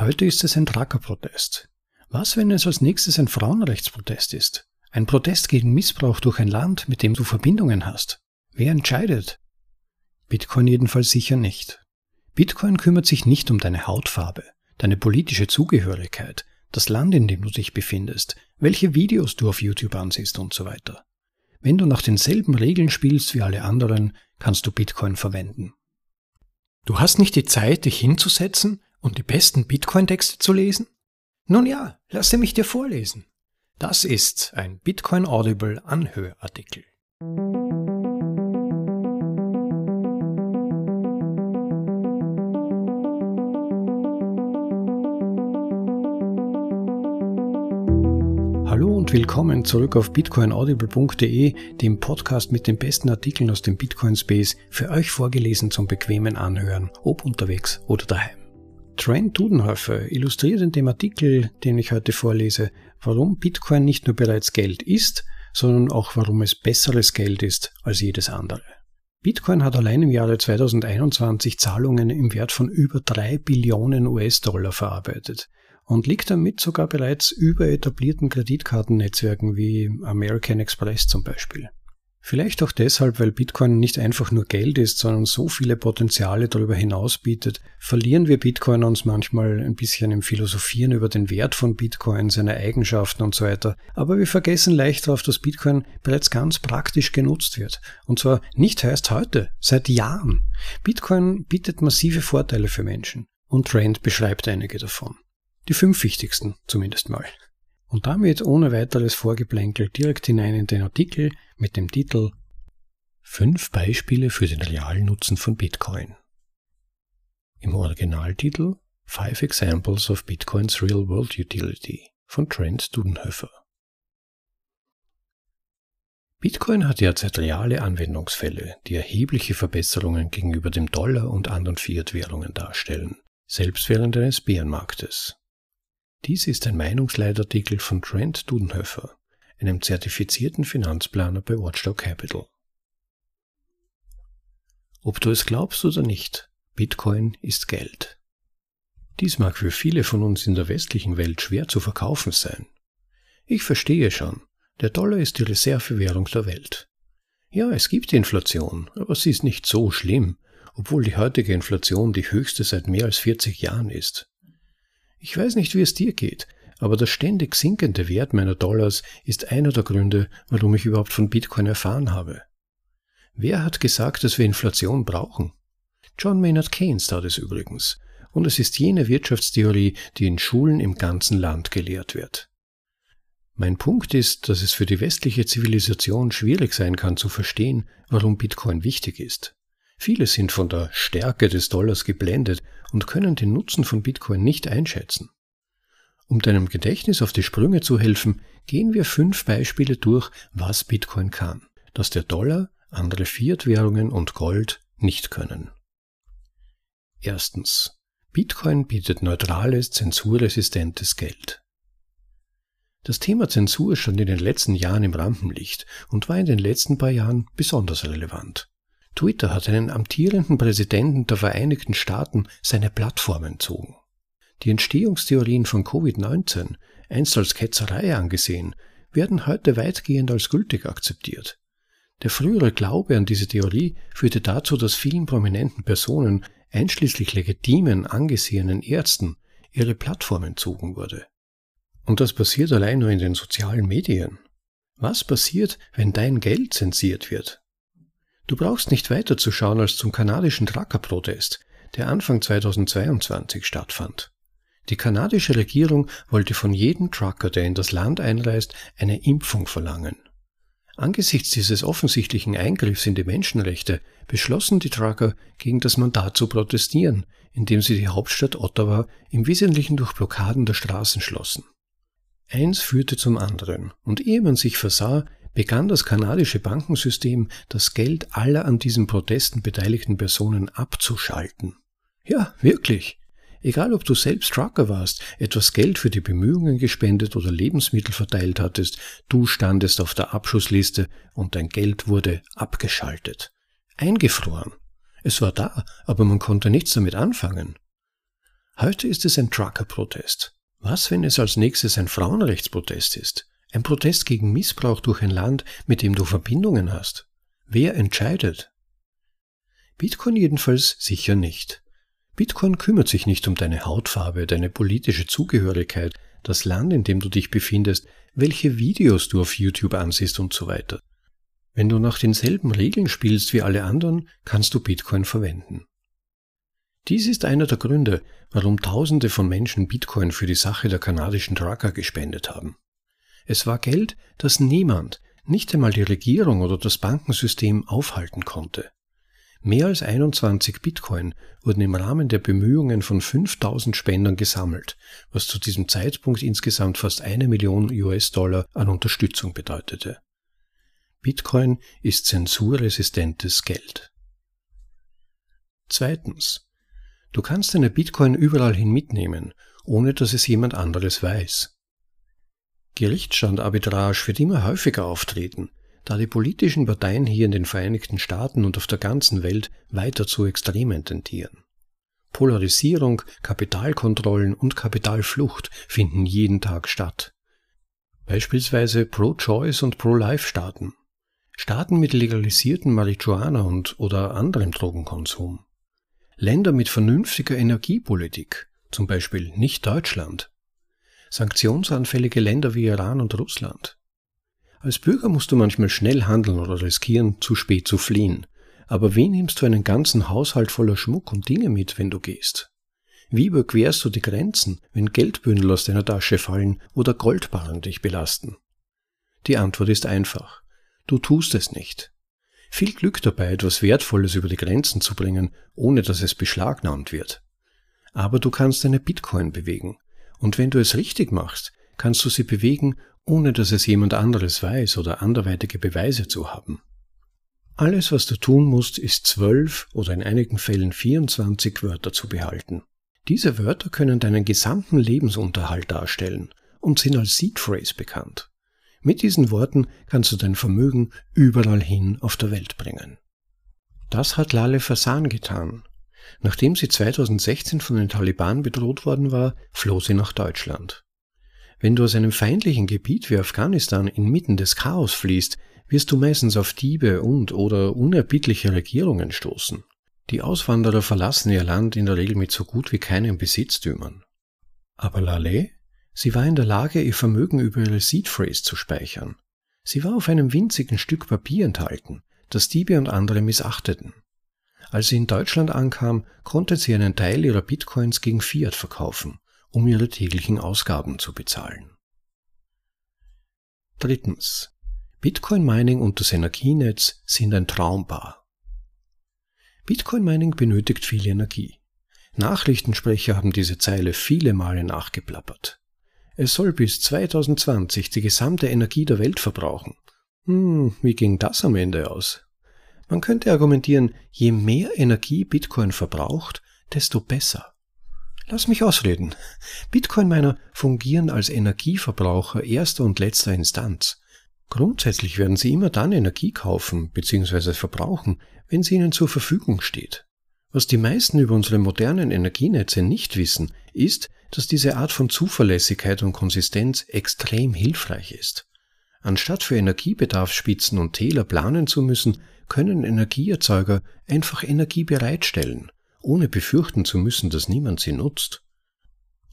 Heute ist es ein Truckerprotest. Was, wenn es als nächstes ein Frauenrechtsprotest ist? Ein Protest gegen Missbrauch durch ein Land, mit dem du Verbindungen hast? Wer entscheidet? Bitcoin jedenfalls sicher nicht. Bitcoin kümmert sich nicht um deine Hautfarbe, deine politische Zugehörigkeit, das Land, in dem du dich befindest, welche Videos du auf YouTube ansiehst und so weiter. Wenn du nach denselben Regeln spielst wie alle anderen, kannst du Bitcoin verwenden. Du hast nicht die Zeit, dich hinzusetzen und die besten Bitcoin-Texte zu lesen? Nun ja, lasse mich dir vorlesen. Das ist ein Bitcoin Audible Anhörartikel. Hallo und willkommen zurück auf bitcoinaudible.de, dem Podcast mit den besten Artikeln aus dem Bitcoin Space, für euch vorgelesen zum bequemen Anhören, ob unterwegs oder daheim. Trent Dudenhofer illustriert in dem Artikel, den ich heute vorlese, warum Bitcoin nicht nur bereits Geld ist, sondern auch warum es besseres Geld ist als jedes andere. Bitcoin hat allein im Jahre 2021 Zahlungen im Wert von über drei Billionen US-Dollar verarbeitet und liegt damit sogar bereits über etablierten Kreditkartennetzwerken wie American Express zum Beispiel. Vielleicht auch deshalb, weil Bitcoin nicht einfach nur Geld ist, sondern so viele Potenziale darüber hinaus bietet, verlieren wir Bitcoin uns manchmal ein bisschen im Philosophieren über den Wert von Bitcoin, seine Eigenschaften und so weiter. Aber wir vergessen leicht darauf, dass Bitcoin bereits ganz praktisch genutzt wird. Und zwar nicht erst heute, seit Jahren. Bitcoin bietet massive Vorteile für Menschen. Und Trend beschreibt einige davon. Die fünf wichtigsten zumindest mal. Und damit ohne weiteres Vorgeplänkel direkt hinein in den Artikel mit dem Titel Fünf Beispiele für den realen Nutzen von Bitcoin. Im Originaltitel Five Examples of Bitcoins Real World Utility von Trent Dudenhöfer. Bitcoin hat derzeit reale Anwendungsfälle, die erhebliche Verbesserungen gegenüber dem Dollar und anderen Fiat-Währungen darstellen, selbst während eines Bärenmarktes. Dies ist ein Meinungsleitartikel von Trent Dudenhöfer, einem zertifizierten Finanzplaner bei Watchdog Capital. Ob du es glaubst oder nicht, Bitcoin ist Geld. Dies mag für viele von uns in der westlichen Welt schwer zu verkaufen sein. Ich verstehe schon, der Dollar ist die Reservewährung der Welt. Ja, es gibt Inflation, aber sie ist nicht so schlimm, obwohl die heutige Inflation die höchste seit mehr als 40 Jahren ist. Ich weiß nicht, wie es dir geht, aber der ständig sinkende Wert meiner Dollars ist einer der Gründe, warum ich überhaupt von Bitcoin erfahren habe. Wer hat gesagt, dass wir Inflation brauchen? John Maynard Keynes tat es übrigens, und es ist jene Wirtschaftstheorie, die in Schulen im ganzen Land gelehrt wird. Mein Punkt ist, dass es für die westliche Zivilisation schwierig sein kann zu verstehen, warum Bitcoin wichtig ist. Viele sind von der Stärke des Dollars geblendet und können den Nutzen von Bitcoin nicht einschätzen. Um deinem Gedächtnis auf die Sprünge zu helfen, gehen wir fünf Beispiele durch, was Bitcoin kann, das der Dollar, andere Fiat-Währungen und Gold nicht können. Erstens. Bitcoin bietet neutrales, zensurresistentes Geld. Das Thema Zensur stand in den letzten Jahren im Rampenlicht und war in den letzten paar Jahren besonders relevant. Twitter hat einen amtierenden Präsidenten der Vereinigten Staaten seine Plattform entzogen. Die Entstehungstheorien von Covid-19, einst als Ketzerei angesehen, werden heute weitgehend als gültig akzeptiert. Der frühere Glaube an diese Theorie führte dazu, dass vielen prominenten Personen, einschließlich legitimen, angesehenen Ärzten, ihre Plattform entzogen wurde. Und das passiert allein nur in den sozialen Medien. Was passiert, wenn dein Geld zensiert wird? Du brauchst nicht weiter zu schauen als zum kanadischen Trucker-Protest, der Anfang 2022 stattfand. Die kanadische Regierung wollte von jedem Trucker, der in das Land einreist, eine Impfung verlangen. Angesichts dieses offensichtlichen Eingriffs in die Menschenrechte beschlossen die Trucker, gegen das Mandat zu protestieren, indem sie die Hauptstadt Ottawa im Wesentlichen durch Blockaden der Straßen schlossen. Eins führte zum anderen, und ehe man sich versah, begann das kanadische Bankensystem, das Geld aller an diesen Protesten beteiligten Personen abzuschalten. Ja, wirklich. Egal ob du selbst Trucker warst, etwas Geld für die Bemühungen gespendet oder Lebensmittel verteilt hattest, du standest auf der Abschussliste und dein Geld wurde abgeschaltet. Eingefroren. Es war da, aber man konnte nichts damit anfangen. Heute ist es ein Trucker-Protest. Was, wenn es als nächstes ein Frauenrechtsprotest ist? Ein Protest gegen Missbrauch durch ein Land, mit dem du Verbindungen hast? Wer entscheidet? Bitcoin jedenfalls sicher nicht. Bitcoin kümmert sich nicht um deine Hautfarbe, deine politische Zugehörigkeit, das Land, in dem du dich befindest, welche Videos du auf YouTube ansiehst und so weiter. Wenn du nach denselben Regeln spielst wie alle anderen, kannst du Bitcoin verwenden. Dies ist einer der Gründe, warum Tausende von Menschen Bitcoin für die Sache der kanadischen Trucker gespendet haben. Es war Geld, das niemand, nicht einmal die Regierung oder das Bankensystem aufhalten konnte. Mehr als 21 Bitcoin wurden im Rahmen der Bemühungen von 5000 Spendern gesammelt, was zu diesem Zeitpunkt insgesamt fast eine Million US-Dollar an Unterstützung bedeutete. Bitcoin ist zensurresistentes Geld. Zweitens. Du kannst deine Bitcoin überall hin mitnehmen, ohne dass es jemand anderes weiß. Gerichtsstandarbitrage wird immer häufiger auftreten, da die politischen Parteien hier in den Vereinigten Staaten und auf der ganzen Welt weiter zu Extremen tendieren. Polarisierung, Kapitalkontrollen und Kapitalflucht finden jeden Tag statt. Beispielsweise Pro-Choice und Pro-Life-Staaten. Staaten mit legalisierten Marihuana und oder anderem Drogenkonsum. Länder mit vernünftiger Energiepolitik, zum Beispiel nicht Deutschland. Sanktionsanfällige Länder wie Iran und Russland. Als Bürger musst du manchmal schnell handeln oder riskieren, zu spät zu fliehen. Aber wie nimmst du einen ganzen Haushalt voller Schmuck und Dinge mit, wenn du gehst? Wie überquerst du die Grenzen, wenn Geldbündel aus deiner Tasche fallen oder Goldbarren dich belasten? Die Antwort ist einfach. Du tust es nicht. Viel Glück dabei, etwas Wertvolles über die Grenzen zu bringen, ohne dass es beschlagnahmt wird. Aber du kannst deine Bitcoin bewegen. Und wenn du es richtig machst, kannst du sie bewegen, ohne dass es jemand anderes weiß oder anderweitige Beweise zu haben. Alles, was du tun musst, ist zwölf oder in einigen Fällen 24 Wörter zu behalten. Diese Wörter können deinen gesamten Lebensunterhalt darstellen und sind als Seed Phrase bekannt. Mit diesen Worten kannst du dein Vermögen überall hin auf der Welt bringen. Das hat Lale Fasan getan. Nachdem sie 2016 von den Taliban bedroht worden war, floh sie nach Deutschland. Wenn du aus einem feindlichen Gebiet wie Afghanistan inmitten des Chaos fließt, wirst du meistens auf Diebe und oder unerbittliche Regierungen stoßen. Die Auswanderer verlassen ihr Land in der Regel mit so gut wie keinen Besitztümern. Aber Laleh? Sie war in der Lage, ihr Vermögen über ihre Seed Phrase zu speichern. Sie war auf einem winzigen Stück Papier enthalten, das Diebe und andere missachteten. Als sie in Deutschland ankam, konnte sie einen Teil ihrer Bitcoins gegen Fiat verkaufen um ihre täglichen Ausgaben zu bezahlen. Drittens. Bitcoin Mining und das Energienetz sind ein Traumpaar. Bitcoin Mining benötigt viel Energie. Nachrichtensprecher haben diese Zeile viele Male nachgeplappert. Es soll bis 2020 die gesamte Energie der Welt verbrauchen. Hm, wie ging das am Ende aus? Man könnte argumentieren, je mehr Energie Bitcoin verbraucht, desto besser. Lass mich ausreden. Bitcoin-Miner fungieren als Energieverbraucher erster und letzter Instanz. Grundsätzlich werden sie immer dann Energie kaufen bzw. verbrauchen, wenn sie ihnen zur Verfügung steht. Was die meisten über unsere modernen Energienetze nicht wissen, ist, dass diese Art von Zuverlässigkeit und Konsistenz extrem hilfreich ist. Anstatt für Energiebedarfsspitzen und Täler planen zu müssen, können Energieerzeuger einfach Energie bereitstellen ohne befürchten zu müssen, dass niemand sie nutzt.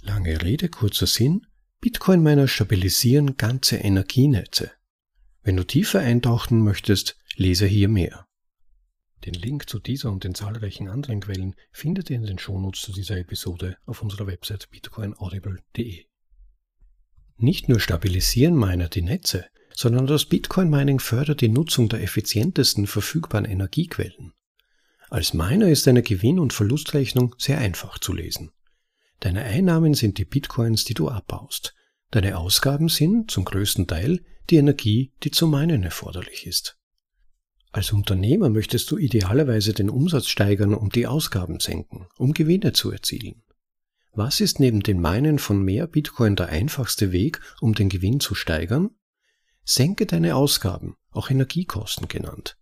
Lange Rede, kurzer Sinn, Bitcoin-Miner stabilisieren ganze Energienetze. Wenn du tiefer eintauchen möchtest, lese hier mehr. Den Link zu dieser und den zahlreichen anderen Quellen findet ihr in den Shownotes zu dieser Episode auf unserer Website bitcoinaudible.de. Nicht nur stabilisieren Miner die Netze, sondern das Bitcoin-Mining fördert die Nutzung der effizientesten verfügbaren Energiequellen. Als Miner ist deine Gewinn- und Verlustrechnung sehr einfach zu lesen. Deine Einnahmen sind die Bitcoins, die du abbaust. Deine Ausgaben sind, zum größten Teil, die Energie, die zum Minen erforderlich ist. Als Unternehmer möchtest du idealerweise den Umsatz steigern und die Ausgaben senken, um Gewinne zu erzielen. Was ist neben dem Minen von mehr Bitcoin der einfachste Weg, um den Gewinn zu steigern? Senke deine Ausgaben, auch Energiekosten genannt.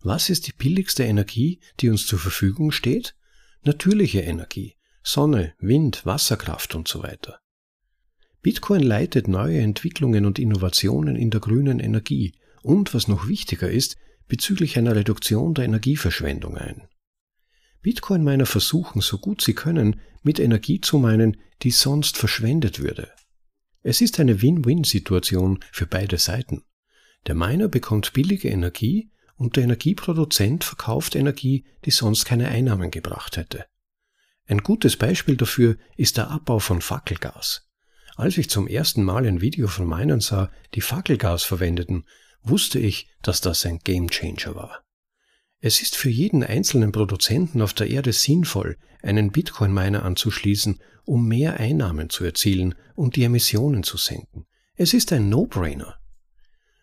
Was ist die billigste Energie, die uns zur Verfügung steht? Natürliche Energie, Sonne, Wind, Wasserkraft und so weiter. Bitcoin leitet neue Entwicklungen und Innovationen in der grünen Energie und, was noch wichtiger ist, bezüglich einer Reduktion der Energieverschwendung ein. Bitcoin-Miner versuchen, so gut sie können, mit Energie zu meinen, die sonst verschwendet würde. Es ist eine Win-Win-Situation für beide Seiten. Der Miner bekommt billige Energie und der Energieproduzent verkauft Energie, die sonst keine Einnahmen gebracht hätte. Ein gutes Beispiel dafür ist der Abbau von Fackelgas. Als ich zum ersten Mal ein Video von Minern sah, die Fackelgas verwendeten, wusste ich, dass das ein Gamechanger war. Es ist für jeden einzelnen Produzenten auf der Erde sinnvoll, einen Bitcoin-Miner anzuschließen, um mehr Einnahmen zu erzielen und die Emissionen zu senken. Es ist ein No-Brainer.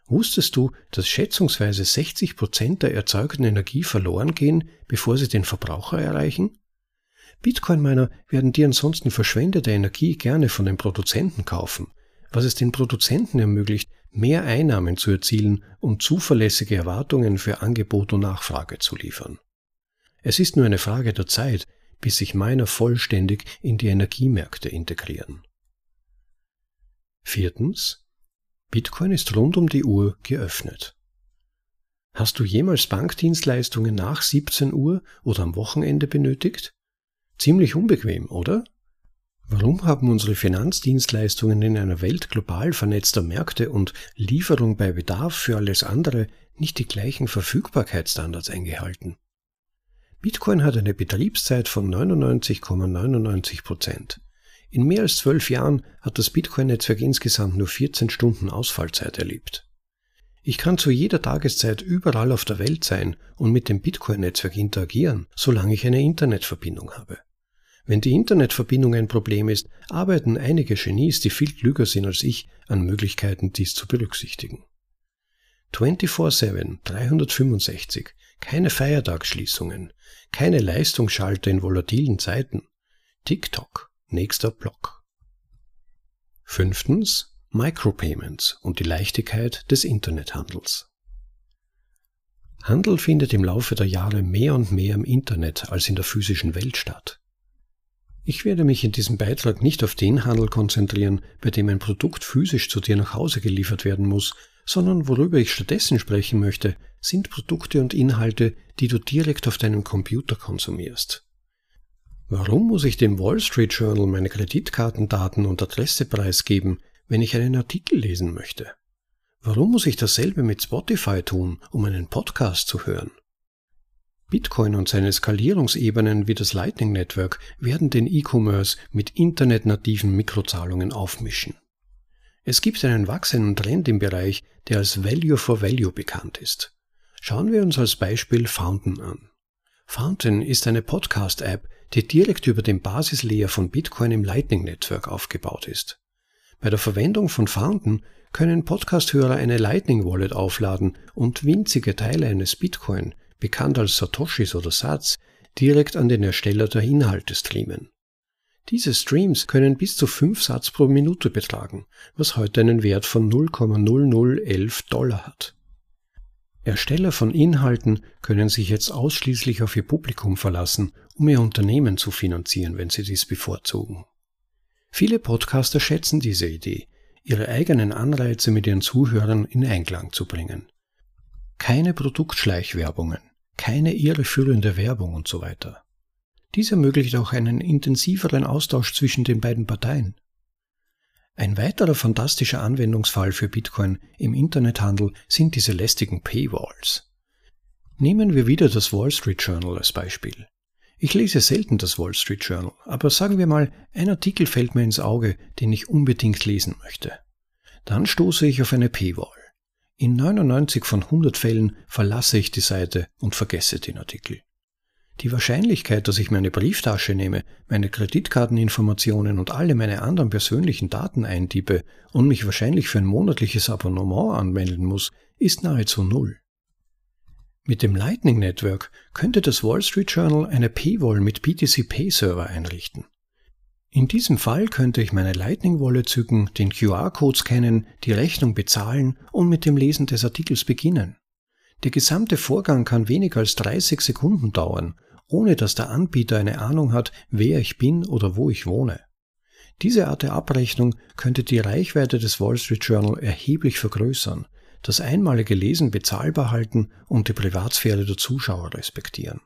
Wusstest du, dass schätzungsweise 60 Prozent der erzeugten Energie verloren gehen, bevor sie den Verbraucher erreichen? Bitcoin-Miner werden die ansonsten verschwendete Energie gerne von den Produzenten kaufen, was es den Produzenten ermöglicht, mehr Einnahmen zu erzielen und zuverlässige Erwartungen für Angebot und Nachfrage zu liefern. Es ist nur eine Frage der Zeit, bis sich Miner vollständig in die Energiemärkte integrieren. Viertens. Bitcoin ist rund um die Uhr geöffnet. Hast du jemals Bankdienstleistungen nach 17 Uhr oder am Wochenende benötigt? Ziemlich unbequem, oder? Warum haben unsere Finanzdienstleistungen in einer Welt global vernetzter Märkte und Lieferung bei Bedarf für alles andere nicht die gleichen Verfügbarkeitsstandards eingehalten? Bitcoin hat eine Betriebszeit von 99,99 Prozent. In mehr als zwölf Jahren hat das Bitcoin-Netzwerk insgesamt nur 14 Stunden Ausfallzeit erlebt. Ich kann zu jeder Tageszeit überall auf der Welt sein und mit dem Bitcoin-Netzwerk interagieren, solange ich eine Internetverbindung habe. Wenn die Internetverbindung ein Problem ist, arbeiten einige Genies, die viel klüger sind als ich, an Möglichkeiten, dies zu berücksichtigen. 24-7, 365, keine Feiertagsschließungen, keine Leistungsschalter in volatilen Zeiten. TikTok, nächster Block. Fünftens, Micropayments und die Leichtigkeit des Internethandels. Handel findet im Laufe der Jahre mehr und mehr im Internet als in der physischen Welt statt. Ich werde mich in diesem Beitrag nicht auf den Handel konzentrieren, bei dem ein Produkt physisch zu dir nach Hause geliefert werden muss, sondern worüber ich stattdessen sprechen möchte, sind Produkte und Inhalte, die du direkt auf deinem Computer konsumierst. Warum muss ich dem Wall Street Journal meine Kreditkartendaten und Adresse preisgeben, wenn ich einen Artikel lesen möchte? Warum muss ich dasselbe mit Spotify tun, um einen Podcast zu hören? Bitcoin und seine Skalierungsebenen wie das Lightning Network werden den E-Commerce mit internetnativen Mikrozahlungen aufmischen. Es gibt einen wachsenden Trend im Bereich, der als Value for Value bekannt ist. Schauen wir uns als Beispiel Fountain an. Fountain ist eine Podcast-App, die direkt über dem Basislayer von Bitcoin im Lightning Network aufgebaut ist. Bei der Verwendung von Fountain können Podcast-Hörer eine Lightning Wallet aufladen und winzige Teile eines Bitcoin bekannt als Satoshis oder Sats, direkt an den Ersteller der Inhalte streamen. Diese Streams können bis zu 5 Satz pro Minute betragen, was heute einen Wert von 0,0011 Dollar hat. Ersteller von Inhalten können sich jetzt ausschließlich auf ihr Publikum verlassen, um ihr Unternehmen zu finanzieren, wenn sie dies bevorzugen. Viele Podcaster schätzen diese Idee, ihre eigenen Anreize mit ihren Zuhörern in Einklang zu bringen. Keine Produktschleichwerbungen, keine irreführende Werbung und so weiter. Dies ermöglicht auch einen intensiveren Austausch zwischen den beiden Parteien. Ein weiterer fantastischer Anwendungsfall für Bitcoin im Internethandel sind diese lästigen Paywalls. Nehmen wir wieder das Wall Street Journal als Beispiel. Ich lese selten das Wall Street Journal, aber sagen wir mal, ein Artikel fällt mir ins Auge, den ich unbedingt lesen möchte. Dann stoße ich auf eine Paywall. In 99 von 100 Fällen verlasse ich die Seite und vergesse den Artikel. Die Wahrscheinlichkeit, dass ich meine Brieftasche nehme, meine Kreditkarteninformationen und alle meine anderen persönlichen Daten eintippe und mich wahrscheinlich für ein monatliches Abonnement anmelden muss, ist nahezu null. Mit dem Lightning Network könnte das Wall Street Journal eine Paywall mit BTC Pay Server einrichten. In diesem Fall könnte ich meine Lightning Wallet zücken, den QR-Code scannen, die Rechnung bezahlen und mit dem Lesen des Artikels beginnen. Der gesamte Vorgang kann weniger als 30 Sekunden dauern, ohne dass der Anbieter eine Ahnung hat, wer ich bin oder wo ich wohne. Diese Art der Abrechnung könnte die Reichweite des Wall Street Journal erheblich vergrößern, das einmalige Lesen bezahlbar halten und die Privatsphäre der Zuschauer respektieren.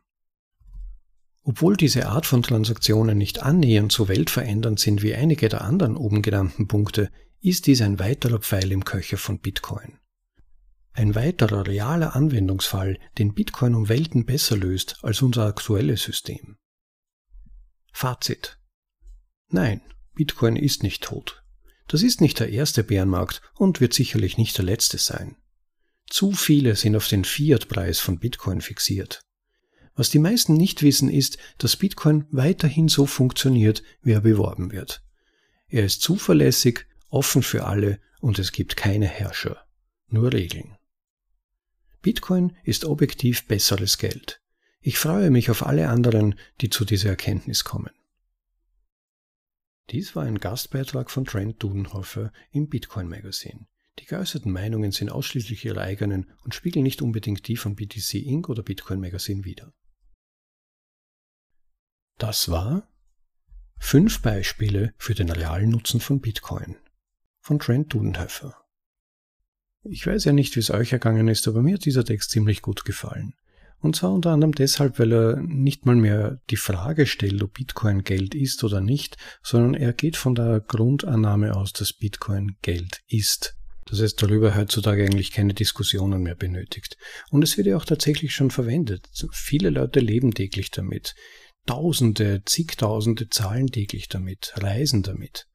Obwohl diese Art von Transaktionen nicht annähernd so weltverändernd sind wie einige der anderen oben genannten Punkte, ist dies ein weiterer Pfeil im Köcher von Bitcoin. Ein weiterer realer Anwendungsfall, den Bitcoin um Welten besser löst als unser aktuelles System. Fazit. Nein, Bitcoin ist nicht tot. Das ist nicht der erste Bärenmarkt und wird sicherlich nicht der letzte sein. Zu viele sind auf den Fiat-Preis von Bitcoin fixiert. Was die meisten nicht wissen ist, dass Bitcoin weiterhin so funktioniert, wie er beworben wird. Er ist zuverlässig, offen für alle und es gibt keine Herrscher, nur Regeln. Bitcoin ist objektiv besseres Geld. Ich freue mich auf alle anderen, die zu dieser Erkenntnis kommen. Dies war ein Gastbeitrag von Trent Dudenhofer im Bitcoin Magazine. Die geäußerten Meinungen sind ausschließlich ihre eigenen und spiegeln nicht unbedingt die von BTC Inc. oder Bitcoin Magazine wider. Das war fünf Beispiele für den realen Nutzen von Bitcoin von Trent Dudenhofer. Ich weiß ja nicht, wie es euch ergangen ist, aber mir hat dieser Text ziemlich gut gefallen. Und zwar unter anderem deshalb, weil er nicht mal mehr die Frage stellt, ob Bitcoin Geld ist oder nicht, sondern er geht von der Grundannahme aus, dass Bitcoin Geld ist. Das heißt, darüber heutzutage eigentlich keine Diskussionen mehr benötigt. Und es wird ja auch tatsächlich schon verwendet. Viele Leute leben täglich damit. Tausende, zigtausende zahlen täglich damit, reisen damit.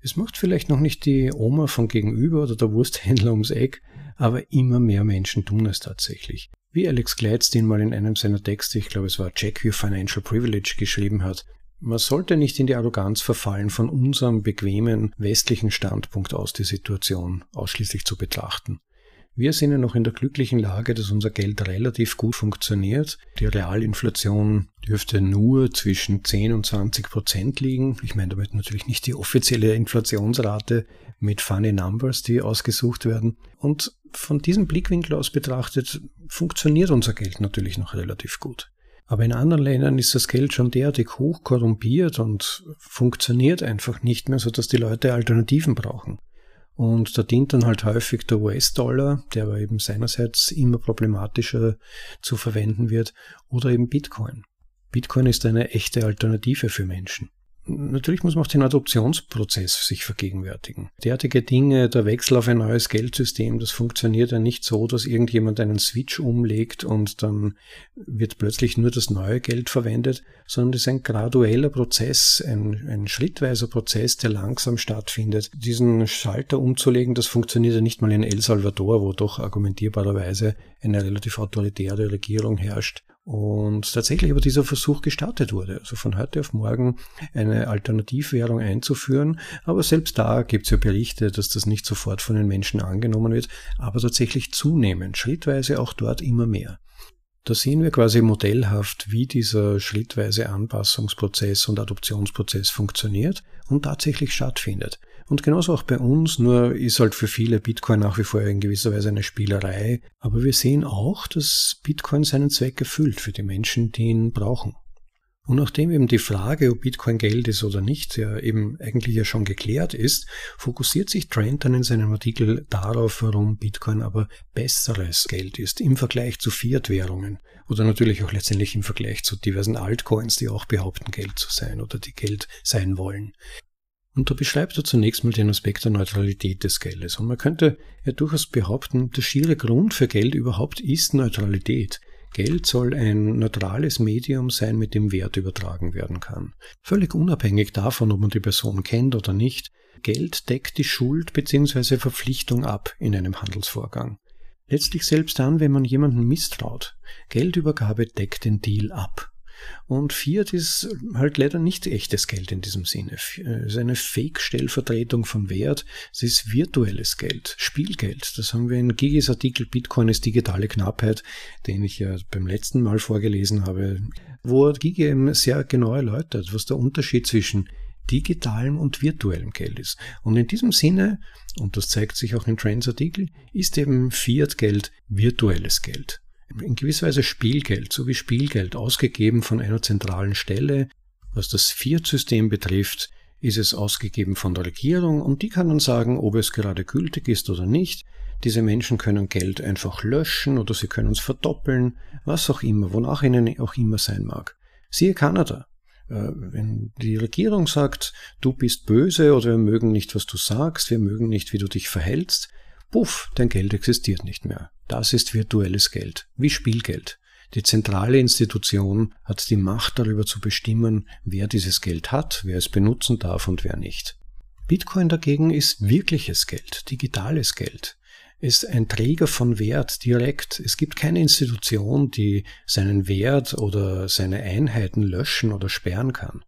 Es macht vielleicht noch nicht die Oma von gegenüber oder der Wursthändler ums Eck, aber immer mehr Menschen tun es tatsächlich. Wie Alex Gladstein mal in einem seiner Texte, ich glaube es war Check Your Financial Privilege, geschrieben hat, man sollte nicht in die Arroganz verfallen, von unserem bequemen westlichen Standpunkt aus die Situation ausschließlich zu betrachten. Wir sind ja noch in der glücklichen Lage, dass unser Geld relativ gut funktioniert. Die Realinflation dürfte nur zwischen 10 und 20 Prozent liegen. Ich meine damit natürlich nicht die offizielle Inflationsrate mit funny numbers, die ausgesucht werden. Und von diesem Blickwinkel aus betrachtet funktioniert unser Geld natürlich noch relativ gut. Aber in anderen Ländern ist das Geld schon derartig hoch korrumpiert und funktioniert einfach nicht mehr, sodass die Leute Alternativen brauchen. Und da dient dann halt häufig der US-Dollar, der aber eben seinerseits immer problematischer zu verwenden wird, oder eben Bitcoin. Bitcoin ist eine echte Alternative für Menschen. Natürlich muss man auch den Adoptionsprozess sich vergegenwärtigen. Derartige Dinge, der Wechsel auf ein neues Geldsystem, das funktioniert ja nicht so, dass irgendjemand einen Switch umlegt und dann wird plötzlich nur das neue Geld verwendet, sondern es ist ein gradueller Prozess, ein, ein schrittweiser Prozess, der langsam stattfindet. Diesen Schalter umzulegen, das funktioniert ja nicht mal in El Salvador, wo doch argumentierbarerweise eine relativ autoritäre Regierung herrscht und tatsächlich aber dieser Versuch gestartet wurde, also von heute auf morgen eine Alternativwährung einzuführen. Aber selbst da gibt es ja Berichte, dass das nicht sofort von den Menschen angenommen wird, aber tatsächlich zunehmend, schrittweise auch dort immer mehr. Da sehen wir quasi modellhaft, wie dieser schrittweise Anpassungsprozess und Adoptionsprozess funktioniert und tatsächlich stattfindet. Und genauso auch bei uns, nur ist halt für viele Bitcoin nach wie vor in gewisser Weise eine Spielerei. Aber wir sehen auch, dass Bitcoin seinen Zweck erfüllt für die Menschen, die ihn brauchen. Und nachdem eben die Frage, ob Bitcoin Geld ist oder nicht, ja eben eigentlich ja schon geklärt ist, fokussiert sich Trent dann in seinem Artikel darauf, warum Bitcoin aber besseres Geld ist im Vergleich zu Fiat-Währungen oder natürlich auch letztendlich im Vergleich zu diversen Altcoins, die auch behaupten, Geld zu sein oder die Geld sein wollen. Und da beschreibt er zunächst mal den Aspekt der Neutralität des Geldes. Und man könnte ja durchaus behaupten, der schiere Grund für Geld überhaupt ist Neutralität. Geld soll ein neutrales Medium sein, mit dem Wert übertragen werden kann. Völlig unabhängig davon, ob man die Person kennt oder nicht, Geld deckt die Schuld bzw. Verpflichtung ab in einem Handelsvorgang. Letztlich selbst dann, wenn man jemanden misstraut. Geldübergabe deckt den Deal ab. Und Fiat ist halt leider nicht echtes Geld in diesem Sinne. Es ist eine Fake-Stellvertretung von Wert. Es ist virtuelles Geld, Spielgeld. Das haben wir in Gigis Artikel Bitcoin ist digitale Knappheit, den ich ja beim letzten Mal vorgelesen habe, wo Gigi eben sehr genau erläutert, was der Unterschied zwischen digitalem und virtuellem Geld ist. Und in diesem Sinne, und das zeigt sich auch in Trends Artikel, ist eben Fiat-Geld virtuelles Geld. In gewisser Weise Spielgeld, so wie Spielgeld ausgegeben von einer zentralen Stelle. Was das Fiat-System betrifft, ist es ausgegeben von der Regierung und die kann dann sagen, ob es gerade gültig ist oder nicht. Diese Menschen können Geld einfach löschen oder sie können es verdoppeln, was auch immer, wonach ihnen auch immer sein mag. Siehe Kanada. Äh, wenn die Regierung sagt, du bist böse oder wir mögen nicht, was du sagst, wir mögen nicht, wie du dich verhältst, puff, dein Geld existiert nicht mehr. Das ist virtuelles Geld, wie Spielgeld. Die zentrale Institution hat die Macht darüber zu bestimmen, wer dieses Geld hat, wer es benutzen darf und wer nicht. Bitcoin dagegen ist wirkliches Geld, digitales Geld ist ein Träger von Wert direkt. Es gibt keine Institution, die seinen Wert oder seine Einheiten löschen oder sperren kann.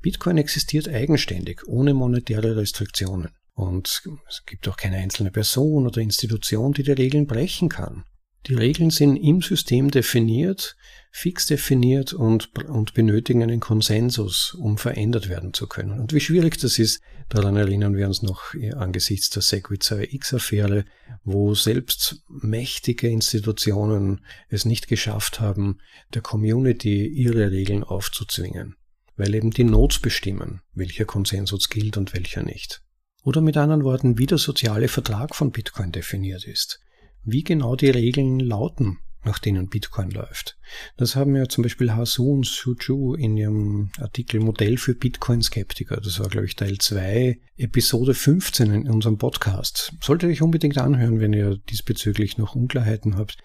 Bitcoin existiert eigenständig, ohne monetäre Restriktionen. Und es gibt auch keine einzelne Person oder Institution, die die Regeln brechen kann. Die Regeln sind im System definiert, fix definiert und, und benötigen einen Konsensus, um verändert werden zu können. Und wie schwierig das ist, daran erinnern wir uns noch angesichts der Segwitzer X-Affäre, wo selbst mächtige Institutionen es nicht geschafft haben, der Community ihre Regeln aufzuzwingen, weil eben die Notes bestimmen, welcher Konsensus gilt und welcher nicht. Oder mit anderen Worten, wie der soziale Vertrag von Bitcoin definiert ist wie genau die Regeln lauten, nach denen Bitcoin läuft. Das haben ja zum Beispiel Hasu und Suju in ihrem Artikel Modell für Bitcoin-Skeptiker, das war glaube ich Teil 2, Episode 15 in unserem Podcast. Solltet ihr euch unbedingt anhören, wenn ihr diesbezüglich noch Unklarheiten habt,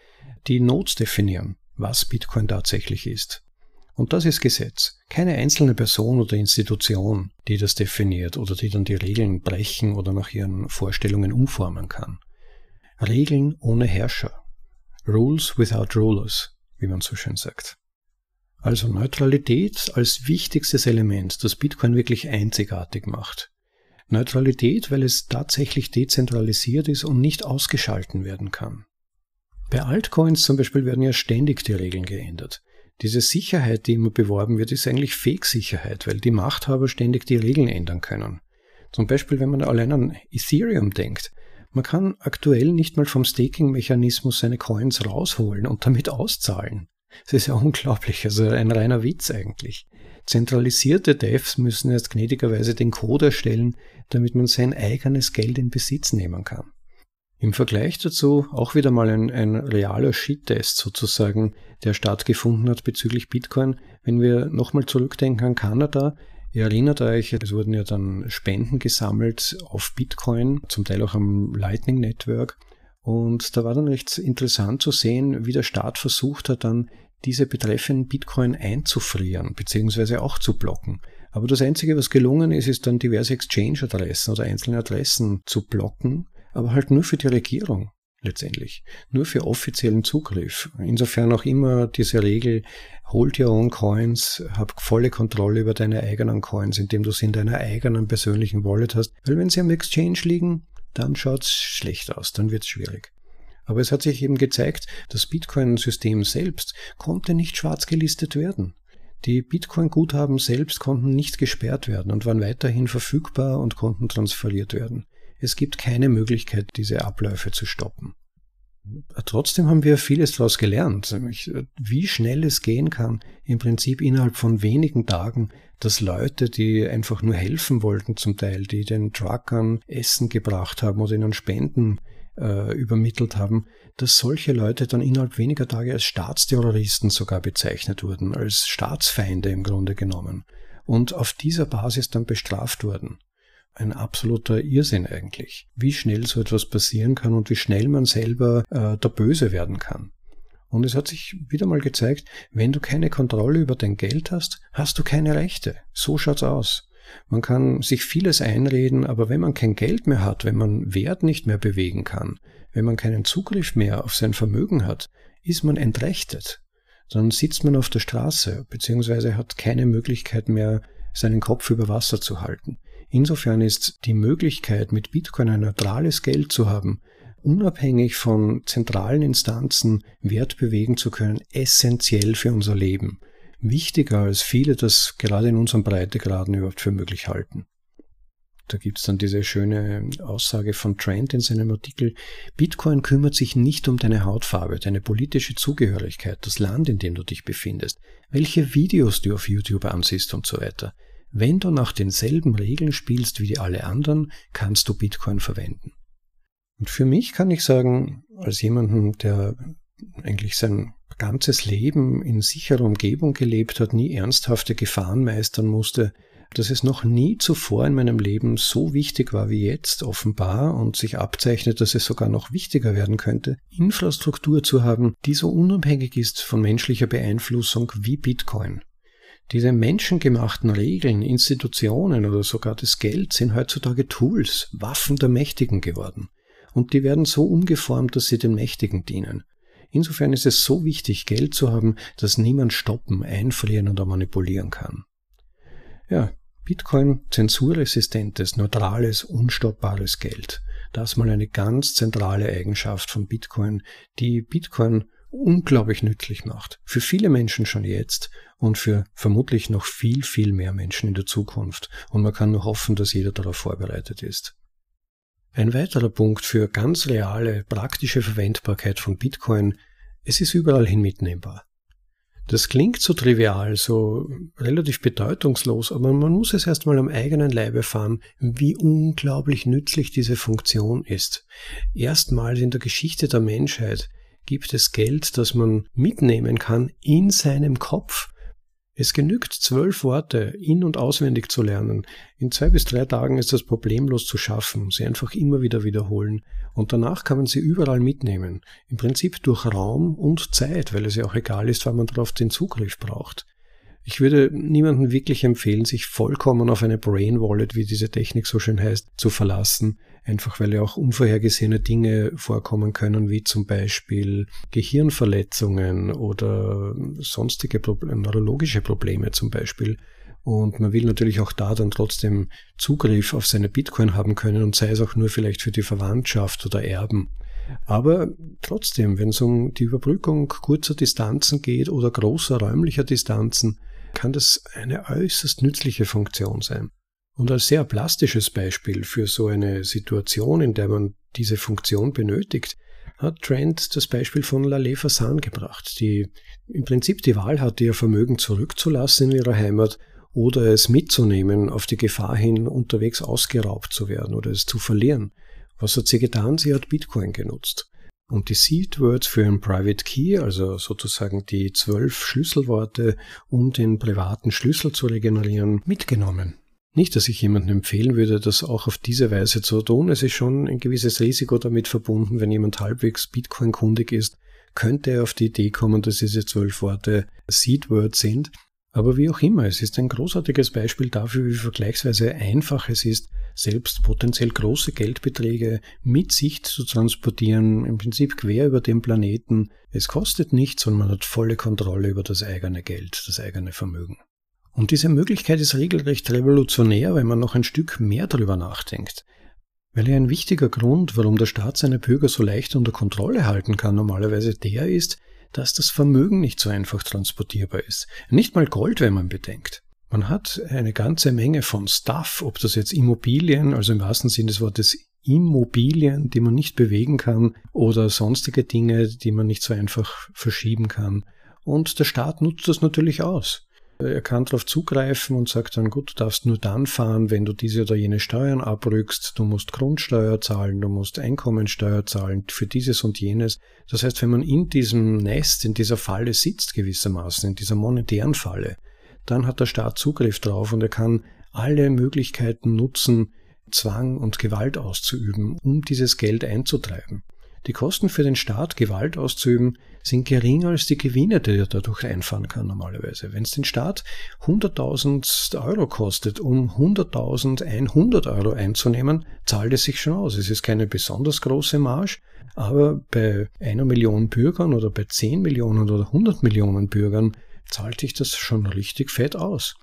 die Notes definieren, was Bitcoin tatsächlich ist. Und das ist Gesetz. Keine einzelne Person oder Institution, die das definiert oder die dann die Regeln brechen oder nach ihren Vorstellungen umformen kann. Regeln ohne Herrscher. Rules without rulers, wie man so schön sagt. Also Neutralität als wichtigstes Element, das Bitcoin wirklich einzigartig macht. Neutralität, weil es tatsächlich dezentralisiert ist und nicht ausgeschalten werden kann. Bei Altcoins zum Beispiel werden ja ständig die Regeln geändert. Diese Sicherheit, die immer beworben wird, ist eigentlich Fake-Sicherheit, weil die Machthaber ständig die Regeln ändern können. Zum Beispiel, wenn man allein an Ethereum denkt. Man kann aktuell nicht mal vom Staking-Mechanismus seine Coins rausholen und damit auszahlen. Das ist ja unglaublich, also ein reiner Witz eigentlich. Zentralisierte Devs müssen jetzt gnädigerweise den Code erstellen, damit man sein eigenes Geld in Besitz nehmen kann. Im Vergleich dazu auch wieder mal ein, ein realer Shit-Test sozusagen, der stattgefunden hat bezüglich Bitcoin. Wenn wir nochmal zurückdenken an Kanada, Ihr erinnert euch, es wurden ja dann Spenden gesammelt auf Bitcoin, zum Teil auch am Lightning Network. Und da war dann recht interessant zu sehen, wie der Staat versucht hat, dann diese betreffenden Bitcoin einzufrieren, beziehungsweise auch zu blocken. Aber das Einzige, was gelungen ist, ist dann diverse Exchange-Adressen oder einzelne Adressen zu blocken, aber halt nur für die Regierung letztendlich. Nur für offiziellen Zugriff. Insofern auch immer diese Regel, hold your own coins, hab volle Kontrolle über deine eigenen Coins, indem du sie in deiner eigenen persönlichen Wallet hast. Weil wenn sie am Exchange liegen, dann schaut's schlecht aus, dann wird's schwierig. Aber es hat sich eben gezeigt, das Bitcoin-System selbst konnte nicht schwarz gelistet werden. Die Bitcoin-Guthaben selbst konnten nicht gesperrt werden und waren weiterhin verfügbar und konnten transferiert werden. Es gibt keine Möglichkeit, diese Abläufe zu stoppen. Trotzdem haben wir vieles daraus gelernt, wie schnell es gehen kann, im Prinzip innerhalb von wenigen Tagen, dass Leute, die einfach nur helfen wollten zum Teil, die den Truckern Essen gebracht haben oder ihnen Spenden äh, übermittelt haben, dass solche Leute dann innerhalb weniger Tage als Staatsterroristen sogar bezeichnet wurden, als Staatsfeinde im Grunde genommen und auf dieser Basis dann bestraft wurden ein absoluter Irrsinn eigentlich. Wie schnell so etwas passieren kann und wie schnell man selber äh, der Böse werden kann. Und es hat sich wieder mal gezeigt, wenn du keine Kontrolle über dein Geld hast, hast du keine Rechte. So schaut's aus. Man kann sich vieles einreden, aber wenn man kein Geld mehr hat, wenn man Wert nicht mehr bewegen kann, wenn man keinen Zugriff mehr auf sein Vermögen hat, ist man entrechtet. Dann sitzt man auf der Straße, beziehungsweise hat keine Möglichkeit mehr, seinen Kopf über Wasser zu halten. Insofern ist die Möglichkeit, mit Bitcoin ein neutrales Geld zu haben, unabhängig von zentralen Instanzen Wert bewegen zu können, essentiell für unser Leben. Wichtiger als viele das gerade in unseren Breitegraden überhaupt für möglich halten. Da gibt's dann diese schöne Aussage von Trent in seinem Artikel, Bitcoin kümmert sich nicht um deine Hautfarbe, deine politische Zugehörigkeit, das Land, in dem du dich befindest, welche Videos du auf YouTube ansiehst und so weiter. Wenn du nach denselben Regeln spielst wie alle anderen, kannst du Bitcoin verwenden. Und für mich kann ich sagen, als jemanden, der eigentlich sein ganzes Leben in sicherer Umgebung gelebt hat, nie ernsthafte Gefahren meistern musste, dass es noch nie zuvor in meinem Leben so wichtig war wie jetzt offenbar und sich abzeichnet, dass es sogar noch wichtiger werden könnte, Infrastruktur zu haben, die so unabhängig ist von menschlicher Beeinflussung wie Bitcoin. Diese menschengemachten Regeln, Institutionen oder sogar das Geld sind heutzutage Tools, Waffen der Mächtigen geworden. Und die werden so umgeformt, dass sie den Mächtigen dienen. Insofern ist es so wichtig, Geld zu haben, dass niemand stoppen, einfrieren oder manipulieren kann. Ja, Bitcoin zensurresistentes, neutrales, unstoppbares Geld. Das mal eine ganz zentrale Eigenschaft von Bitcoin, die Bitcoin unglaublich nützlich macht. Für viele Menschen schon jetzt und für vermutlich noch viel, viel mehr Menschen in der Zukunft. Und man kann nur hoffen, dass jeder darauf vorbereitet ist. Ein weiterer Punkt für ganz reale, praktische Verwendbarkeit von Bitcoin, es ist überall hin mitnehmbar. Das klingt so trivial, so relativ bedeutungslos, aber man muss es erstmal am eigenen Leibe erfahren, wie unglaublich nützlich diese Funktion ist. Erstmals in der Geschichte der Menschheit gibt es Geld, das man mitnehmen kann in seinem Kopf. Es genügt zwölf Worte in- und auswendig zu lernen. In zwei bis drei Tagen ist das problemlos zu schaffen. Sie einfach immer wieder wiederholen. Und danach kann man sie überall mitnehmen. Im Prinzip durch Raum und Zeit, weil es ja auch egal ist, wann man darauf den Zugriff braucht. Ich würde niemandem wirklich empfehlen, sich vollkommen auf eine Brain Wallet, wie diese Technik so schön heißt, zu verlassen einfach weil ja auch unvorhergesehene Dinge vorkommen können, wie zum Beispiel Gehirnverletzungen oder sonstige Probleme, neurologische Probleme zum Beispiel. Und man will natürlich auch da dann trotzdem Zugriff auf seine Bitcoin haben können und sei es auch nur vielleicht für die Verwandtschaft oder Erben. Aber trotzdem, wenn es um die Überbrückung kurzer Distanzen geht oder großer räumlicher Distanzen, kann das eine äußerst nützliche Funktion sein. Und als sehr plastisches Beispiel für so eine Situation, in der man diese Funktion benötigt, hat Trent das Beispiel von Lalé Fassan gebracht, die im Prinzip die Wahl hatte, ihr Vermögen zurückzulassen in ihrer Heimat oder es mitzunehmen auf die Gefahr hin, unterwegs ausgeraubt zu werden oder es zu verlieren. Was hat sie getan? Sie hat Bitcoin genutzt. Und die Seed Words für einen Private Key, also sozusagen die zwölf Schlüsselworte, um den privaten Schlüssel zu regenerieren, mitgenommen. Nicht, dass ich jemandem empfehlen würde, das auch auf diese Weise zu tun. Es ist schon ein gewisses Risiko damit verbunden, wenn jemand halbwegs Bitcoin-kundig ist, könnte er auf die Idee kommen, dass diese zwölf Worte Seedwords sind. Aber wie auch immer, es ist ein großartiges Beispiel dafür, wie vergleichsweise einfach es ist, selbst potenziell große Geldbeträge mit sich zu transportieren, im Prinzip quer über den Planeten. Es kostet nichts und man hat volle Kontrolle über das eigene Geld, das eigene Vermögen. Und diese Möglichkeit ist regelrecht revolutionär, wenn man noch ein Stück mehr darüber nachdenkt. Weil ja ein wichtiger Grund, warum der Staat seine Bürger so leicht unter Kontrolle halten kann, normalerweise der ist, dass das Vermögen nicht so einfach transportierbar ist. Nicht mal Gold, wenn man bedenkt. Man hat eine ganze Menge von Stuff, ob das jetzt Immobilien, also im wahrsten Sinne des Wortes Immobilien, die man nicht bewegen kann, oder sonstige Dinge, die man nicht so einfach verschieben kann. Und der Staat nutzt das natürlich aus. Er kann darauf zugreifen und sagt dann, gut, du darfst nur dann fahren, wenn du diese oder jene Steuern abrückst. Du musst Grundsteuer zahlen, du musst Einkommensteuer zahlen für dieses und jenes. Das heißt, wenn man in diesem Nest, in dieser Falle sitzt gewissermaßen, in dieser monetären Falle, dann hat der Staat Zugriff drauf und er kann alle Möglichkeiten nutzen, Zwang und Gewalt auszuüben, um dieses Geld einzutreiben. Die Kosten für den Staat, Gewalt auszuüben, sind geringer als die Gewinne, die er dadurch einfahren kann normalerweise. Wenn es den Staat 100.000 Euro kostet, um 100.100 Euro einzunehmen, zahlt es sich schon aus. Es ist keine besonders große Marge, aber bei einer Million Bürgern oder bei 10 Millionen oder 100 Millionen Bürgern zahlt sich das schon richtig fett aus.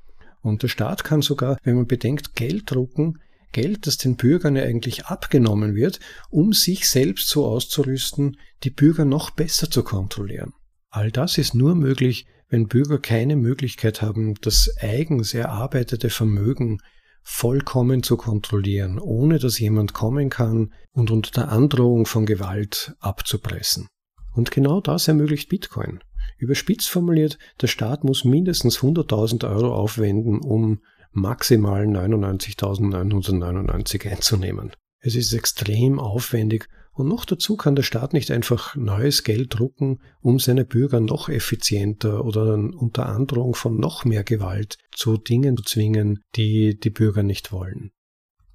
Und der Staat kann sogar, wenn man bedenkt, Geld drucken, Geld, das den Bürgern ja eigentlich abgenommen wird, um sich selbst so auszurüsten, die Bürger noch besser zu kontrollieren. All das ist nur möglich, wenn Bürger keine Möglichkeit haben, das eigens erarbeitete Vermögen vollkommen zu kontrollieren, ohne dass jemand kommen kann und unter der Androhung von Gewalt abzupressen. Und genau das ermöglicht Bitcoin. Überspitzt formuliert, der Staat muss mindestens 100.000 Euro aufwenden, um maximal 99.999 einzunehmen. Es ist extrem aufwendig und noch dazu kann der Staat nicht einfach neues Geld drucken, um seine Bürger noch effizienter oder unter Androhung von noch mehr Gewalt zu Dingen zu zwingen, die die Bürger nicht wollen.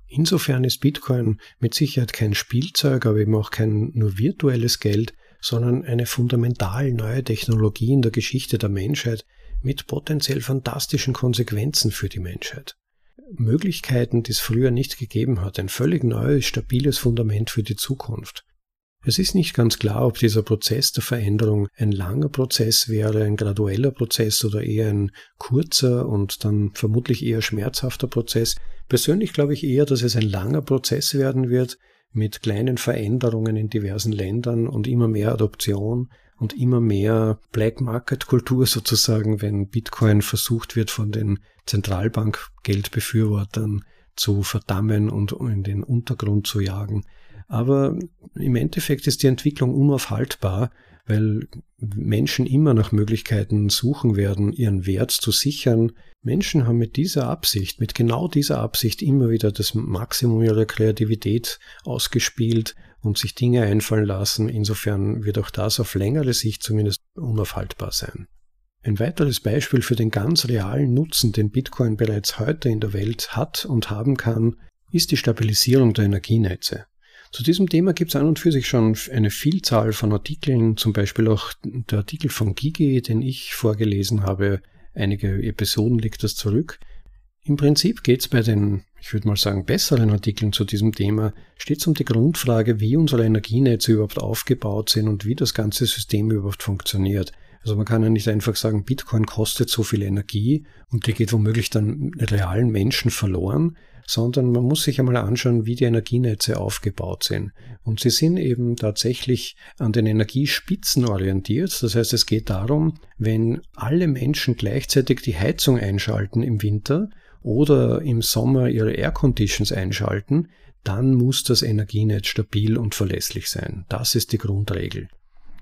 Insofern ist Bitcoin mit Sicherheit kein Spielzeug, aber eben auch kein nur virtuelles Geld, sondern eine fundamental neue Technologie in der Geschichte der Menschheit mit potenziell fantastischen Konsequenzen für die Menschheit. Möglichkeiten, die es früher nicht gegeben hat, ein völlig neues, stabiles Fundament für die Zukunft. Es ist nicht ganz klar, ob dieser Prozess der Veränderung ein langer Prozess wäre, ein gradueller Prozess oder eher ein kurzer und dann vermutlich eher schmerzhafter Prozess. Persönlich glaube ich eher, dass es ein langer Prozess werden wird, mit kleinen Veränderungen in diversen Ländern und immer mehr Adoption und immer mehr Black Market Kultur sozusagen, wenn Bitcoin versucht wird von den Zentralbankgeldbefürwortern zu verdammen und in den Untergrund zu jagen. Aber im Endeffekt ist die Entwicklung unaufhaltbar, weil Menschen immer nach Möglichkeiten suchen werden, ihren Wert zu sichern. Menschen haben mit dieser Absicht, mit genau dieser Absicht immer wieder das Maximum ihrer Kreativität ausgespielt und sich Dinge einfallen lassen. Insofern wird auch das auf längere Sicht zumindest unaufhaltbar sein. Ein weiteres Beispiel für den ganz realen Nutzen, den Bitcoin bereits heute in der Welt hat und haben kann, ist die Stabilisierung der Energienetze. Zu diesem Thema gibt es an und für sich schon eine Vielzahl von Artikeln, zum Beispiel auch der Artikel von Gigi, den ich vorgelesen habe. Einige Episoden liegt das zurück. Im Prinzip geht es bei den, ich würde mal sagen, besseren Artikeln zu diesem Thema, stets um die Grundfrage, wie unsere Energienetze überhaupt aufgebaut sind und wie das ganze System überhaupt funktioniert. Also man kann ja nicht einfach sagen, Bitcoin kostet so viel Energie und die geht womöglich dann realen Menschen verloren, sondern man muss sich einmal anschauen, wie die Energienetze aufgebaut sind. Und sie sind eben tatsächlich an den Energiespitzen orientiert. Das heißt, es geht darum, wenn alle Menschen gleichzeitig die Heizung einschalten im Winter oder im Sommer ihre Air Conditions einschalten, dann muss das Energienetz stabil und verlässlich sein. Das ist die Grundregel.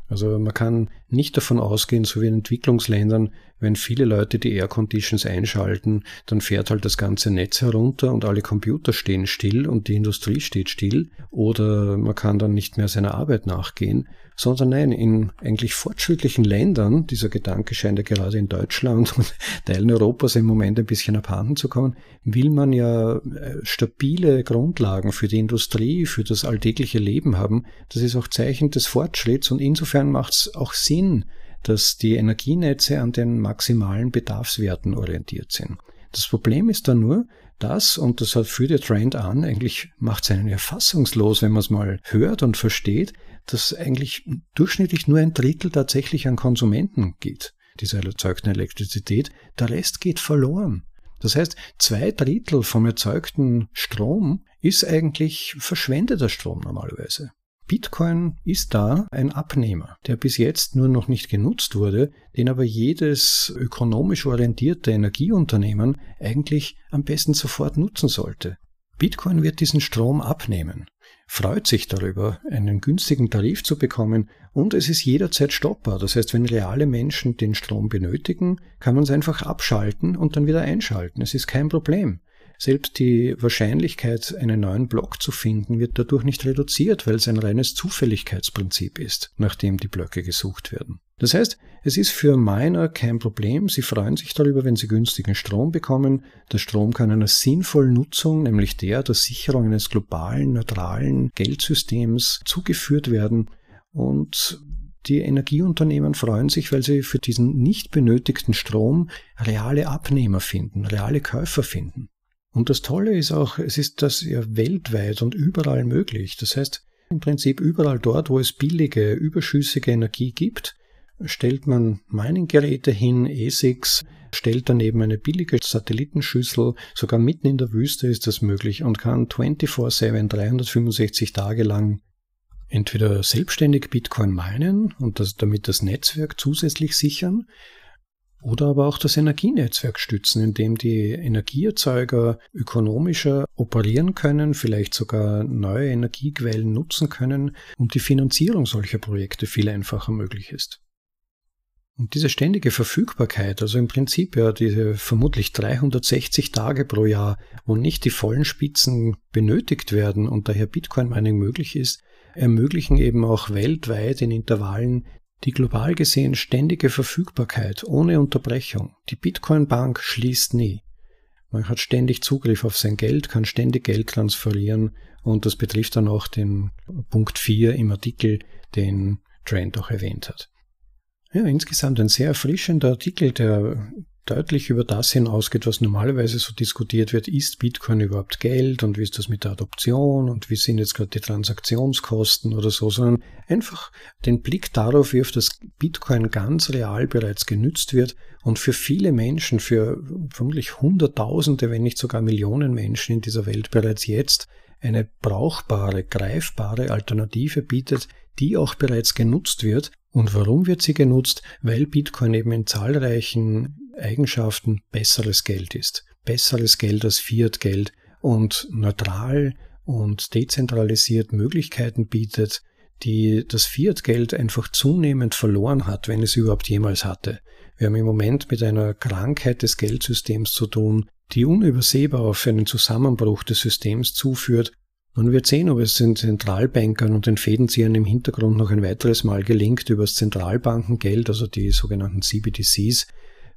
Also man kann nicht davon ausgehen, so wie in Entwicklungsländern, wenn viele Leute die Air Conditions einschalten, dann fährt halt das ganze Netz herunter und alle Computer stehen still und die Industrie steht still oder man kann dann nicht mehr seiner Arbeit nachgehen, sondern nein, in eigentlich fortschrittlichen Ländern, dieser Gedanke scheint ja gerade in Deutschland und Teilen Europas im Moment ein bisschen abhanden zu kommen, will man ja äh, stabile Grundlagen für die Industrie, für das alltägliche Leben haben. Das ist auch Zeichen des Fortschritts und insofern macht es auch Sinn, dass die Energienetze an den maximalen Bedarfswerten orientiert sind. Das Problem ist dann nur, dass, und das führt der Trend an, eigentlich macht es einen erfassungslos, wenn man es mal hört und versteht, dass eigentlich durchschnittlich nur ein Drittel tatsächlich an Konsumenten geht, dieser erzeugten Elektrizität. Der Rest geht verloren. Das heißt, zwei Drittel vom erzeugten Strom ist eigentlich verschwendeter Strom normalerweise. Bitcoin ist da ein Abnehmer, der bis jetzt nur noch nicht genutzt wurde, den aber jedes ökonomisch orientierte Energieunternehmen eigentlich am besten sofort nutzen sollte. Bitcoin wird diesen Strom abnehmen, freut sich darüber, einen günstigen Tarif zu bekommen und es ist jederzeit stoppbar. Das heißt, wenn reale Menschen den Strom benötigen, kann man es einfach abschalten und dann wieder einschalten. Es ist kein Problem. Selbst die Wahrscheinlichkeit, einen neuen Block zu finden, wird dadurch nicht reduziert, weil es ein reines Zufälligkeitsprinzip ist, nachdem die Blöcke gesucht werden. Das heißt, es ist für Miner kein Problem. Sie freuen sich darüber, wenn sie günstigen Strom bekommen. Der Strom kann einer sinnvollen Nutzung, nämlich der der Sicherung eines globalen, neutralen Geldsystems zugeführt werden. Und die Energieunternehmen freuen sich, weil sie für diesen nicht benötigten Strom reale Abnehmer finden, reale Käufer finden. Und das Tolle ist auch, es ist das ja weltweit und überall möglich. Das heißt, im Prinzip überall dort, wo es billige, überschüssige Energie gibt, stellt man Mining-Geräte hin, ASICs, stellt daneben eine billige Satellitenschüssel, sogar mitten in der Wüste ist das möglich und kann 24-7, 365 Tage lang entweder selbstständig Bitcoin meinen und das, damit das Netzwerk zusätzlich sichern oder aber auch das Energienetzwerk stützen, indem die Energieerzeuger ökonomischer operieren können, vielleicht sogar neue Energiequellen nutzen können und die Finanzierung solcher Projekte viel einfacher möglich ist. Und diese ständige Verfügbarkeit, also im Prinzip ja diese vermutlich 360 Tage pro Jahr, wo nicht die vollen Spitzen benötigt werden und daher Bitcoin Mining möglich ist, ermöglichen eben auch weltweit in Intervallen die global gesehen ständige Verfügbarkeit ohne Unterbrechung. Die Bitcoin Bank schließt nie. Man hat ständig Zugriff auf sein Geld, kann ständig Geld transferieren und das betrifft dann auch den Punkt 4 im Artikel, den Trent auch erwähnt hat. Ja, insgesamt ein sehr erfrischender Artikel, der deutlich über das hinausgeht, was normalerweise so diskutiert wird. Ist Bitcoin überhaupt Geld und wie ist das mit der Adoption und wie sind jetzt gerade die Transaktionskosten oder so, sondern einfach den Blick darauf, wie auf das Bitcoin ganz real bereits genützt wird und für viele Menschen, für vermutlich Hunderttausende, wenn nicht sogar Millionen Menschen in dieser Welt bereits jetzt eine brauchbare, greifbare Alternative bietet, die auch bereits genutzt wird und warum wird sie genutzt? Weil Bitcoin eben in zahlreichen Eigenschaften besseres Geld ist. Besseres Geld als Fiat-Geld und neutral und dezentralisiert Möglichkeiten bietet, die das Fiat-Geld einfach zunehmend verloren hat, wenn es überhaupt jemals hatte. Wir haben im Moment mit einer Krankheit des Geldsystems zu tun, die unübersehbar auf einen Zusammenbruch des Systems zuführt man wird sehen, ob es den Zentralbankern und den Fädenziehern im Hintergrund noch ein weiteres Mal gelingt, über das Zentralbankengeld, also die sogenannten CBDCs,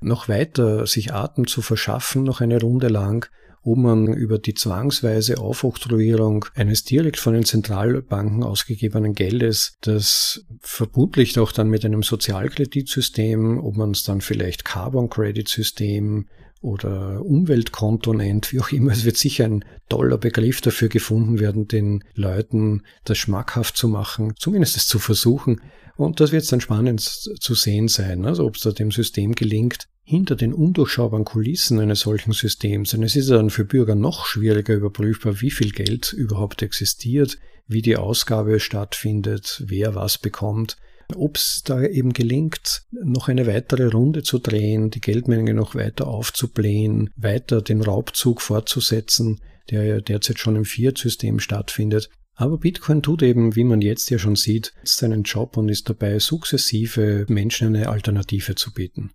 noch weiter sich Atem zu verschaffen, noch eine Runde lang, ob man über die zwangsweise Aufoktroyierung eines direkt von den Zentralbanken ausgegebenen Geldes, das vermutlich auch dann mit einem Sozialkreditsystem, ob man es dann vielleicht Carbon Credit System oder Umweltkonto nennt, wie auch immer. Es wird sicher ein toller Begriff dafür gefunden werden, den Leuten das schmackhaft zu machen, zumindest es zu versuchen. Und das wird dann spannend zu sehen sein, also ob es da dem System gelingt, hinter den undurchschaubaren Kulissen eines solchen Systems, denn es ist dann für Bürger noch schwieriger überprüfbar, wie viel Geld überhaupt existiert, wie die Ausgabe stattfindet, wer was bekommt, ob es da eben gelingt, noch eine weitere Runde zu drehen, die Geldmenge noch weiter aufzublähen, weiter den Raubzug fortzusetzen, der ja derzeit schon im Fiat-System stattfindet. Aber Bitcoin tut eben, wie man jetzt ja schon sieht, seinen Job und ist dabei, sukzessive Menschen eine Alternative zu bieten.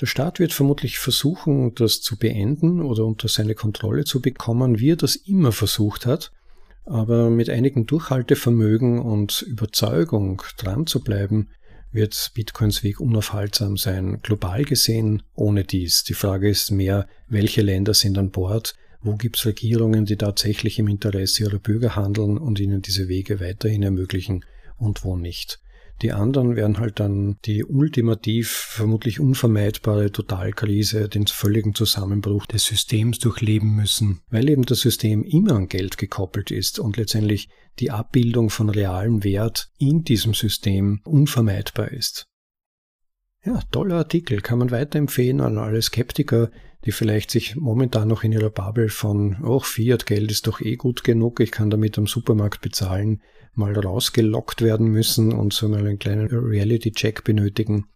Der Staat wird vermutlich versuchen, das zu beenden oder unter seine Kontrolle zu bekommen, wie er das immer versucht hat. Aber mit einigem Durchhaltevermögen und Überzeugung dran zu bleiben, wird Bitcoins Weg unaufhaltsam sein, global gesehen ohne dies. Die Frage ist mehr, welche Länder sind an Bord, wo gibt es Regierungen, die tatsächlich im Interesse ihrer Bürger handeln und ihnen diese Wege weiterhin ermöglichen und wo nicht. Die anderen werden halt dann die ultimativ vermutlich unvermeidbare Totalkrise, den völligen Zusammenbruch des Systems durchleben müssen, weil eben das System immer an Geld gekoppelt ist und letztendlich die Abbildung von realem Wert in diesem System unvermeidbar ist. Ja, toller Artikel, kann man weiterempfehlen an alle Skeptiker, die vielleicht sich momentan noch in ihrer Bubble von, oh, Fiat-Geld ist doch eh gut genug, ich kann damit am Supermarkt bezahlen, mal rausgelockt werden müssen und so mal einen kleinen Reality-Check benötigen.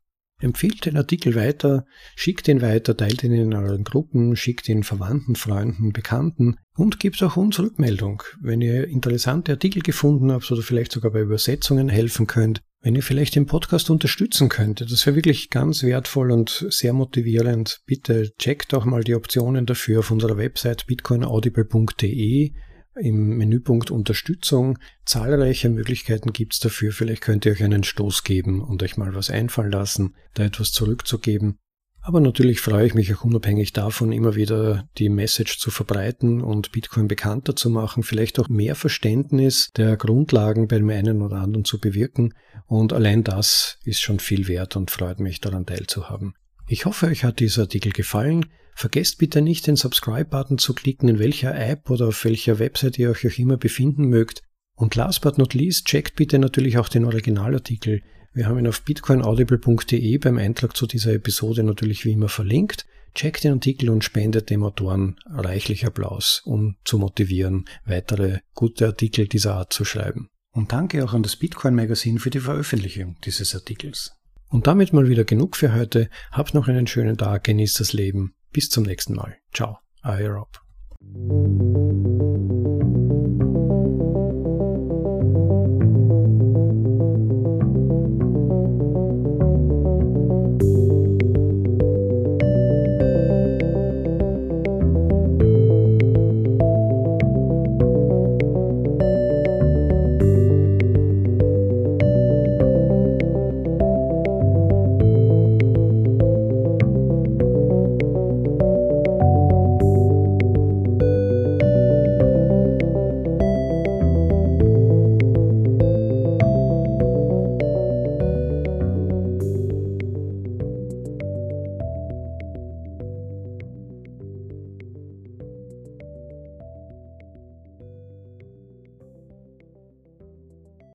Empfehlt den Artikel weiter, schickt ihn weiter, teilt ihn in euren Gruppen, schickt ihn Verwandten, Freunden, Bekannten und gebt auch uns Rückmeldung. Wenn ihr interessante Artikel gefunden habt oder vielleicht sogar bei Übersetzungen helfen könnt, wenn ihr vielleicht den Podcast unterstützen könntet, das wäre wirklich ganz wertvoll und sehr motivierend. Bitte checkt auch mal die Optionen dafür auf unserer Website bitcoinaudible.de im Menüpunkt Unterstützung. Zahlreiche Möglichkeiten gibt's dafür. Vielleicht könnt ihr euch einen Stoß geben und euch mal was einfallen lassen, da etwas zurückzugeben. Aber natürlich freue ich mich auch unabhängig davon, immer wieder die Message zu verbreiten und Bitcoin bekannter zu machen, vielleicht auch mehr Verständnis der Grundlagen beim einen oder anderen zu bewirken. Und allein das ist schon viel wert und freut mich daran teilzuhaben. Ich hoffe, euch hat dieser Artikel gefallen. Vergesst bitte nicht, den Subscribe-Button zu klicken, in welcher App oder auf welcher Website ihr euch auch immer befinden mögt. Und last but not least, checkt bitte natürlich auch den Originalartikel. Wir haben ihn auf bitcoinaudible.de beim Eintrag zu dieser Episode natürlich wie immer verlinkt. Checkt den Artikel und spendet dem Autoren reichlich Applaus, um zu motivieren, weitere gute Artikel dieser Art zu schreiben. Und danke auch an das Bitcoin Magazin für die Veröffentlichung dieses Artikels. Und damit mal wieder genug für heute. Habt noch einen schönen Tag, genießt das Leben. Bis zum nächsten Mal. Ciao, euer Rob.